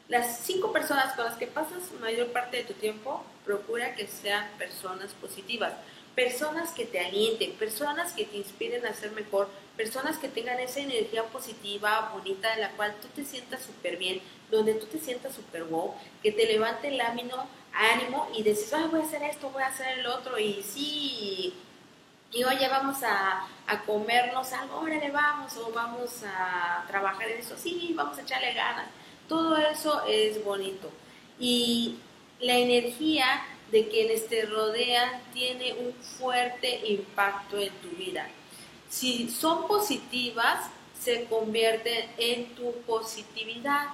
Las cinco personas con las que pasas la mayor parte de tu tiempo, procura que sean personas positivas, personas que te alienten, personas que te inspiren a ser mejor, personas que tengan esa energía positiva, bonita, de la cual tú te sientas súper bien, donde tú te sientas súper wow, que te levante el ánimo, ánimo y decís, ay, voy a hacer esto, voy a hacer el otro, y sí, y oye, vamos a, a comernos algo, órale, vamos, o vamos a trabajar en eso, sí, vamos a echarle ganas todo eso es bonito. Y la energía de quienes te rodean tiene un fuerte impacto en tu vida. Si son positivas, se convierten en tu positividad.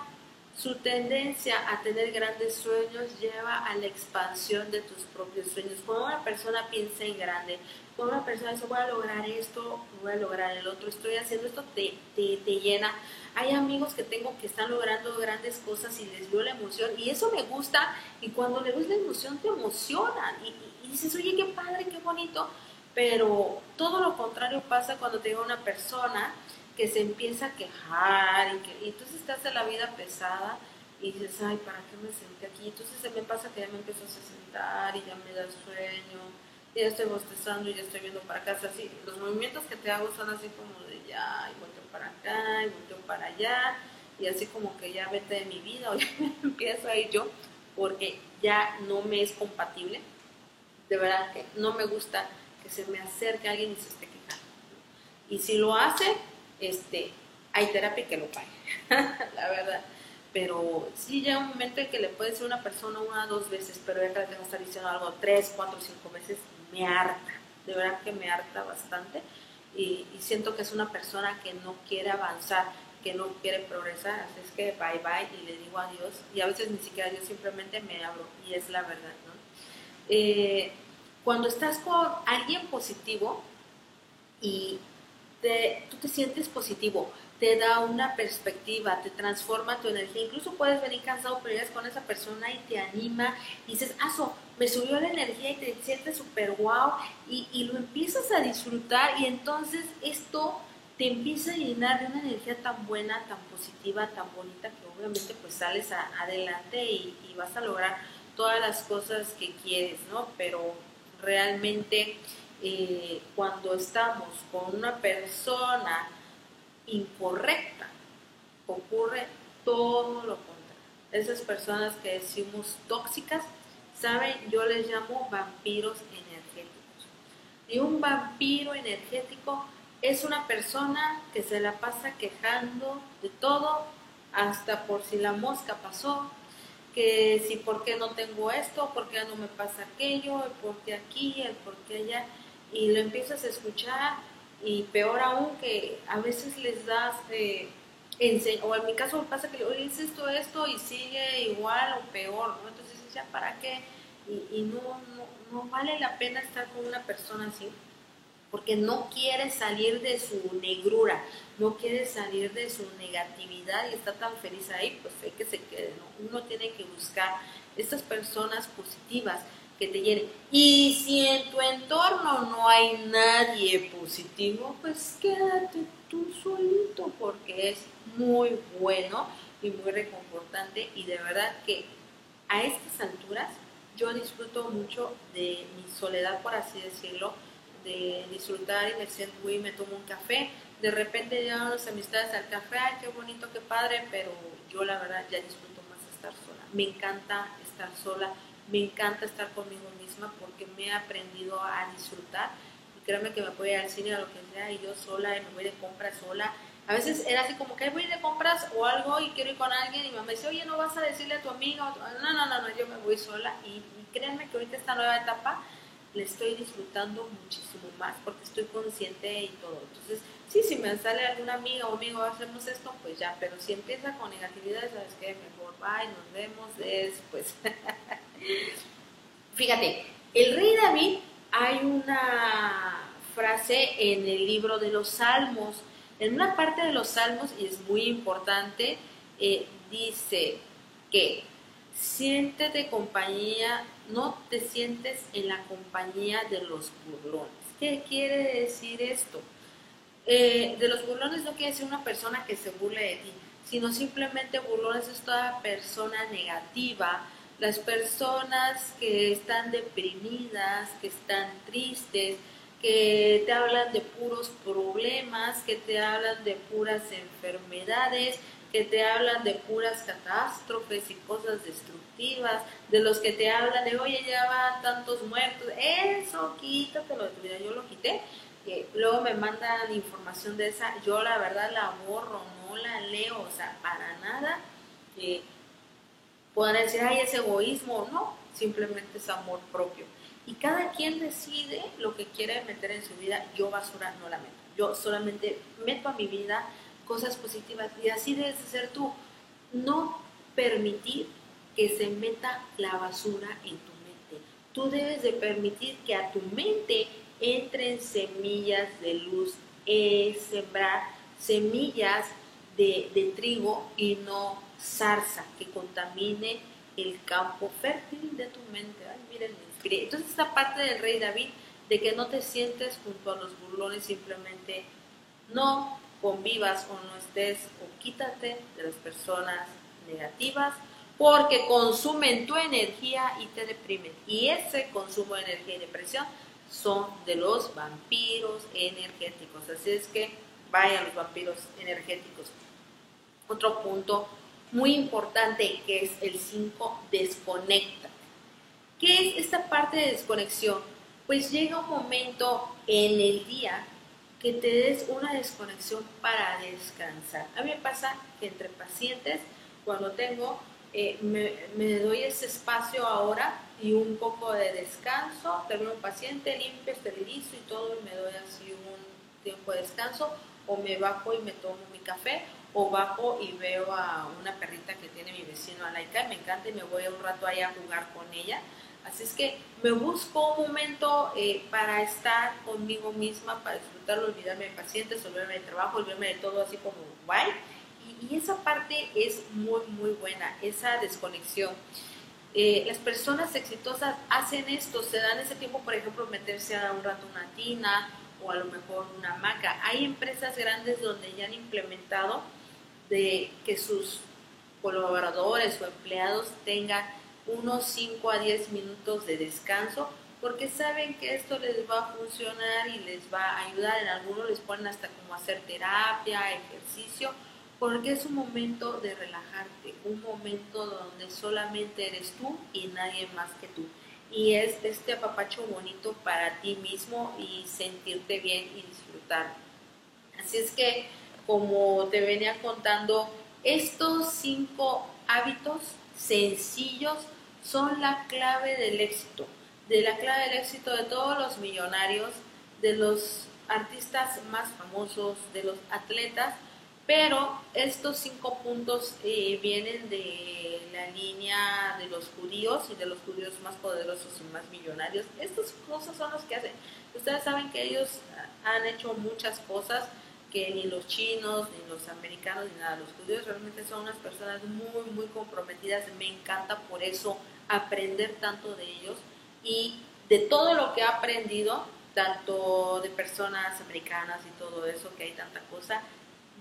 Su tendencia a tener grandes sueños lleva a la expansión de tus propios sueños. Cuando una persona piensa en grande, una persona dice voy a lograr esto, voy a lograr el otro, estoy haciendo esto, te, te, te llena. Hay amigos que tengo que están logrando grandes cosas y les veo la emoción y eso me gusta y cuando le ves la emoción te emocionan y, dices, oye, qué padre, qué bonito, pero todo lo contrario pasa cuando te llega una persona que se empieza a quejar y, que, entonces te hace la vida pesada y dices, ay, ¿para qué me senté aquí? Entonces se me pasa que ya me empiezo a sentar y ya me da sueño, ya estoy bostezando y ya estoy viendo para casa, así, los movimientos que te hago son así como de ya, y para acá y volteo para allá y así como que ya vete de mi vida o ya empiezo a ir yo porque ya no me es compatible. De verdad que no me gusta que se me acerque alguien y se esté quejando. Y si lo hace, este, hay terapia que lo pague, la verdad. Pero sí llega un momento en que le puede ser una persona una o dos veces, pero ya que le estar diciendo algo tres, cuatro, cinco veces, me harta. De verdad que me harta bastante y, siento que es una persona que no quiere avanzar, que no quiere progresar, así es que bye bye y le digo adiós y a veces ni siquiera yo simplemente me abro y es la verdad, ¿no? Eh, cuando estás con alguien positivo y tú te sientes positivo, te da una perspectiva, te transforma tu energía. Incluso puedes venir cansado, pero llegas con esa persona y te anima y dices, aso, me subió la energía y te sientes súper guau y, y lo empiezas a disfrutar y entonces esto te empieza a llenar de una energía tan buena, tan positiva, tan bonita que obviamente pues sales adelante y, y vas a lograr todas las cosas que quieres, ¿no? Pero realmente eh, cuando estamos con una persona incorrecta, ocurre todo lo contrario. Esas personas que decimos tóxicas, ¿saben? Yo les llamo vampiros energéticos. Y un vampiro energético es una persona que se la pasa quejando de todo, hasta por si la mosca pasó, que si por qué no tengo esto, por qué no me pasa aquello, el por qué aquí, el por qué allá, y lo empiezas a escuchar y peor aún que a veces les das, eh, o en mi caso pasa que le oye, esto, esto y sigue igual o peor, ¿no? entonces ya para qué, y, no, no, no vale la pena estar con una persona así porque no quiere salir de su negrura, no quiere salir de su negatividad y está tan feliz ahí, pues hay que se quede, Uno tiene que buscar estas personas positivas que te llenen. Y si en tu entorno no hay nadie positivo, pues quédate tú solito porque es muy bueno y muy reconfortante y de verdad que a estas alturas yo disfruto mucho de mi soledad, por así decirlo, de disfrutar y me siento, me tomo un café. De repente llegan las amistades al café, ay, qué bonito, qué padre, pero yo la verdad ya disfruto más estar sola. Me encanta estar sola, me encanta estar conmigo misma porque me he aprendido a disfrutar. Y créanme que me ir al cine o lo que sea y yo sola y me voy de compras sola. A veces era así como que voy de compras o algo y quiero ir con alguien y me dice, oye, ¿no vas a decirle a tu amiga? No, no, no, no, yo me voy sola y, y créanme que ahorita esta nueva etapa le estoy disfrutando muchísimo más porque estoy consciente y todo. Entonces, sí, si me sale alguna amiga o amigo, hacemos esto, pues ya, pero si empieza con negatividad, sabes que mejor, bye, nos vemos después. Fíjate, el rey David, hay una frase en el libro de los Salmos, en una parte de los Salmos, y es muy importante, eh, dice que siéntete compañía no te sientes en la compañía de los burlones. ¿Qué quiere decir esto? Eh, de los burlones no quiere decir una persona que se burle de ti, sino simplemente burlones es toda persona negativa, las personas que están deprimidas, que están tristes, que te hablan de puros problemas, que te hablan de puras enfermedades, que te hablan de puras catástrofes y cosas destructivas, de los que te hablan de, oye, ya van tantos muertos, eso quítatelo de yo lo quité, que luego me mandan información de esa, yo la verdad la borro, no la leo, o sea, para nada, eh, puedan decir, ay, es egoísmo, no, simplemente es amor propio. Y cada quien decide lo que quiere meter en su vida, yo basura no la meto, yo solamente meto a mi vida cosas positivas. Y así debes de ser tú. No permitir que se meta la basura en tu mente. Tú debes de permitir que a tu mente entren semillas de luz, es sembrar semillas de, trigo y no zarza que contamine el campo fértil de tu mente. Ay, Entonces esta parte del rey David de que no te sientes junto a los burlones simplemente no convivas o no estés o quítate de las personas negativas porque consumen tu energía y te deprimen. Y ese consumo de energía y depresión son de los vampiros energéticos. Así es que vayan los vampiros energéticos. Otro punto muy importante que es el 5, desconecta. ¿Qué es esta parte de desconexión? Pues llega un momento en el día que te des una desconexión para descansar. A mí me pasa que entre pacientes, cuando tengo, eh, me, doy ese espacio ahora y un poco de descanso, termino un paciente, limpio, esterilizo y todo, y me doy así un tiempo de descanso, o me bajo y me tomo mi café, o bajo y veo a una perrita que tiene mi vecino Alaika, me encanta y me voy un rato ahí a jugar con ella Así es que me busco un momento eh, para estar conmigo misma, para disfrutarlo, olvidarme de pacientes, olvidarme de trabajo, olvidarme de todo así como guay. Y, esa parte es muy, muy buena, esa desconexión. Eh, las personas exitosas hacen esto, se dan ese tiempo, por ejemplo, meterse a un rato una tina o a lo mejor una hamaca. Hay empresas grandes donde ya han implementado de que sus colaboradores o empleados tengan unos 5 a 10 minutos de descanso porque saben que esto les va a funcionar y les va a ayudar. En algunos les ponen hasta como hacer terapia, ejercicio, porque es un momento de relajarte, un momento donde solamente eres tú y nadie más que tú. Y es este apapacho bonito para ti mismo y sentirte bien y disfrutar. Así es que, como te venía contando, estos cinco hábitos sencillos son la clave del éxito, de la clave del éxito de todos los millonarios, de los artistas más famosos, de los atletas, pero estos cinco puntos eh, vienen de la línea de los judíos y de los judíos más poderosos y más millonarios. Estas cosas son los que hacen. Ustedes saben que ellos han hecho muchas cosas que ni los chinos, ni los americanos, ni nada. Los judíos realmente son unas personas muy, muy comprometidas. Me encanta por eso aprender tanto de ellos y de todo lo que he aprendido, tanto de personas americanas y todo eso, que hay tanta cosa,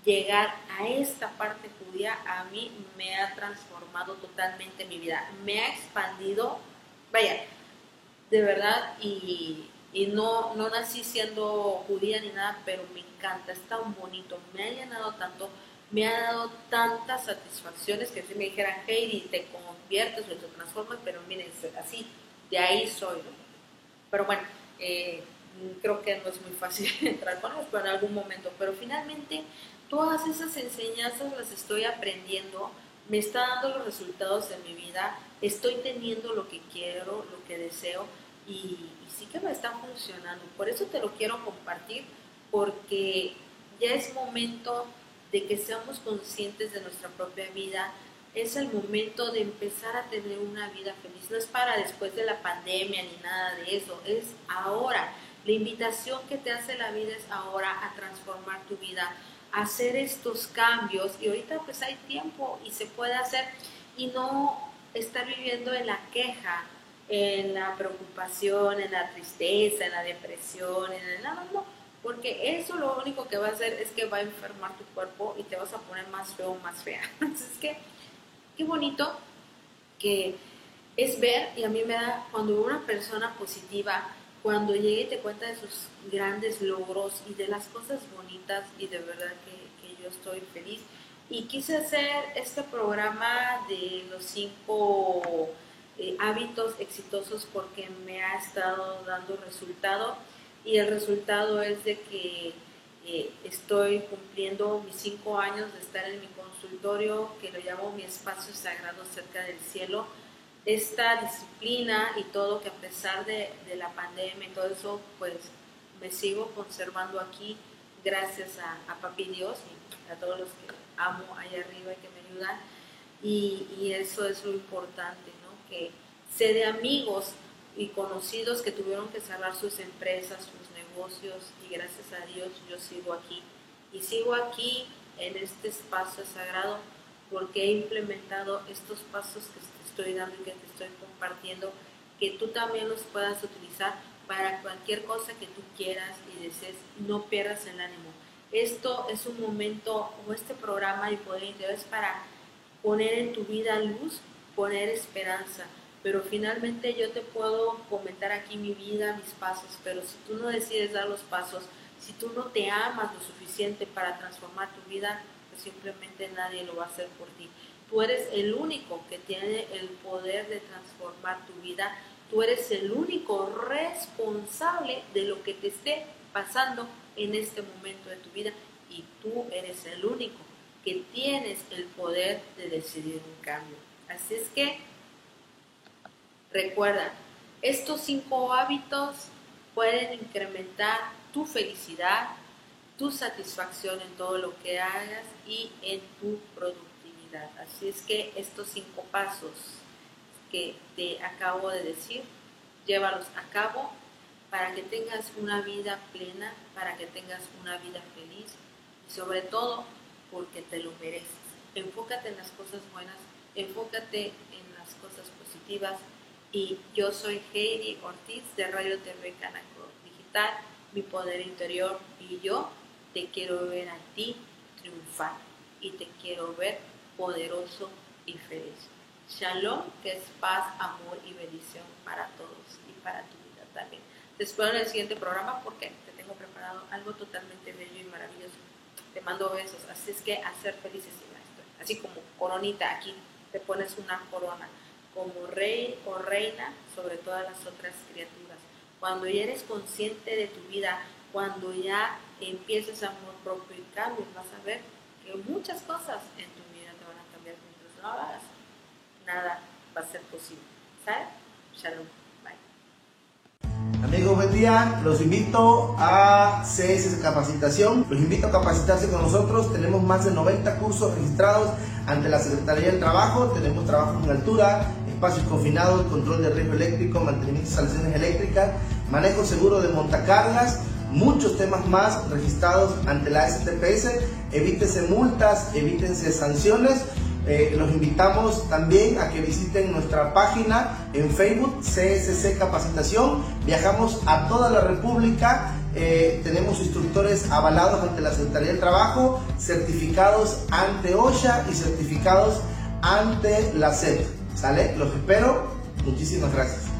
llegar a esta parte judía a mí me ha transformado totalmente mi vida. Me ha expandido, vaya, de verdad, y y no, no nací siendo judía ni nada, pero me encanta, es tan bonito, me ha llenado tanto, me ha dado tantas satisfacciones que si me dijeran, Heidi, te conviertes o te transformas, pero miren, así, de ahí soy. Pero bueno, eh, creo que no es muy fácil entrar con eso, pero en algún momento, pero finalmente todas esas enseñanzas las estoy aprendiendo, me está dando los resultados de mi vida, estoy teniendo lo que quiero, lo que deseo, y, sí que me está funcionando. Por eso te lo quiero compartir, porque ya es momento de que seamos conscientes de nuestra propia vida. Es el momento de empezar a tener una vida feliz. No es para después de la pandemia ni nada de eso, es ahora. La invitación que te hace la vida es ahora a transformar tu vida, hacer estos cambios. Y ahorita pues hay tiempo y se puede hacer y no estar viviendo en la queja, en la preocupación, en la tristeza, en la depresión, en el nada, no, porque eso lo único que va a hacer es que va a enfermar tu cuerpo y te vas a poner más feo, más fea. Entonces, es que, qué bonito que es ver, y a mí me da, cuando una persona positiva, cuando llega y te cuenta de sus grandes logros y de las cosas bonitas, y de verdad que yo estoy feliz. Y quise hacer este programa de los cinco eh, hábitos exitosos porque me ha estado dando resultado y el resultado es de que eh, estoy cumpliendo mis cinco años de estar en mi consultorio, que lo llamo mi espacio sagrado cerca del cielo. Esta disciplina y todo que a pesar de, la pandemia y todo eso, pues me sigo conservando aquí gracias a, a Papi Dios y a todos los que amo allá arriba y que me ayudan. Y eso es lo importante, que sé de amigos y conocidos que tuvieron que cerrar sus empresas, sus negocios y gracias a Dios yo sigo aquí. Y sigo aquí en este espacio sagrado porque he implementado estos pasos que te estoy dando y que te estoy compartiendo, que tú también los puedas utilizar para cualquier cosa que tú quieras y desees, no pierdas el ánimo. Esto es un momento, o este programa de Poder es para poner en tu vida luz poner esperanza. Pero finalmente yo te puedo comentar aquí mi vida, mis pasos, pero si tú no decides dar los pasos, si tú no te amas lo suficiente para transformar tu vida, pues simplemente nadie lo va a hacer por ti. Tú eres el único que tiene el poder de transformar tu vida. Tú eres el único responsable de lo que te esté pasando en este momento de tu vida y tú eres el único que tienes el poder de decidir un cambio. Así es que recuerda, estos cinco hábitos pueden incrementar tu felicidad, tu satisfacción en todo lo que hagas y en tu productividad. Así es que estos cinco pasos que te acabo de decir, llévalos a cabo para que tengas una vida plena, para que tengas una vida feliz y sobre todo porque te lo mereces. Enfócate en las cosas buenas enfócate en las cosas positivas. Y yo soy Heidi Ortiz de Radio TV Canaco Digital, mi poder interior, y yo te quiero ver a ti triunfar y te quiero ver poderoso y feliz. Shalom, que es paz, amor y bendición para todos y para tu vida también. Te espero en el siguiente programa porque te tengo preparado algo totalmente bello y maravilloso. Te mando besos, así es que a ser felices y maestro. Así como coronita aquí te pones una corona como rey o reina sobre todas las otras criaturas. Cuando ya eres consciente de tu vida, cuando ya empieces a amor propio y cambies, vas a ver que muchas cosas en tu vida te van a cambiar mientras no hagas. Nada va a ser posible. ¿Sabes? Shalom. Amigos, buen día. Los invito a CS Capacitación. Los invito a capacitarse con nosotros. Tenemos más de 90 cursos registrados ante la Secretaría del Trabajo. Tenemos trabajo en altura, espacios confinados, control de riesgo eléctrico, mantenimiento de instalaciones eléctricas, manejo seguro de montacargas, muchos temas más registrados ante la STPS. Evítense multas, evítense sanciones. Eh, los invitamos también a que visiten nuestra página en Facebook, CSC Capacitación. Viajamos a toda la República. Eh, tenemos instructores avalados ante la Secretaría del Trabajo, certificados ante OSHA y certificados ante la SED. ¿Sale? Los espero. Muchísimas gracias.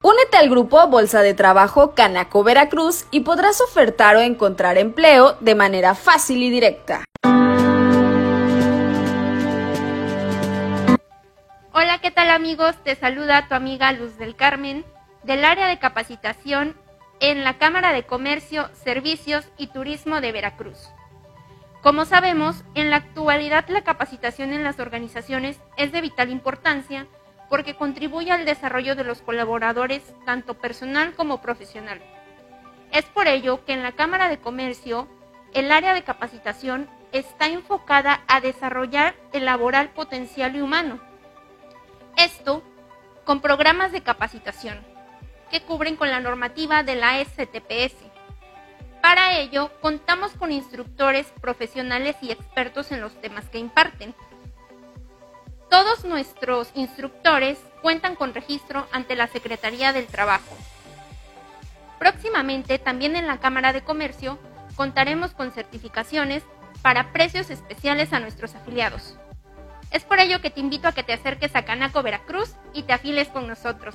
Únete al grupo Bolsa de Trabajo Canaco Veracruz y podrás ofertar o encontrar empleo de manera fácil y directa. Hola, ¿qué tal amigos? Te saluda tu amiga Luz del Carmen del área de capacitación en la Cámara de Comercio, Servicios y Turismo de Veracruz. Como sabemos, en la actualidad la capacitación en las organizaciones es de vital importancia porque contribuye al desarrollo de los colaboradores tanto personal como profesional. Es por ello que en la Cámara de Comercio el área de capacitación está enfocada a desarrollar el laboral potencial y humano. Esto con programas de capacitación que cubren con la normativa de la STPS. Para ello, contamos con instructores profesionales y expertos en los temas que imparten todos nuestros instructores cuentan con registro ante la Secretaría del Trabajo. Próximamente, también en la Cámara de Comercio, contaremos con certificaciones para precios especiales a nuestros afiliados. Es por ello que te invito a que te acerques a Canaco Veracruz y te afiles con nosotros.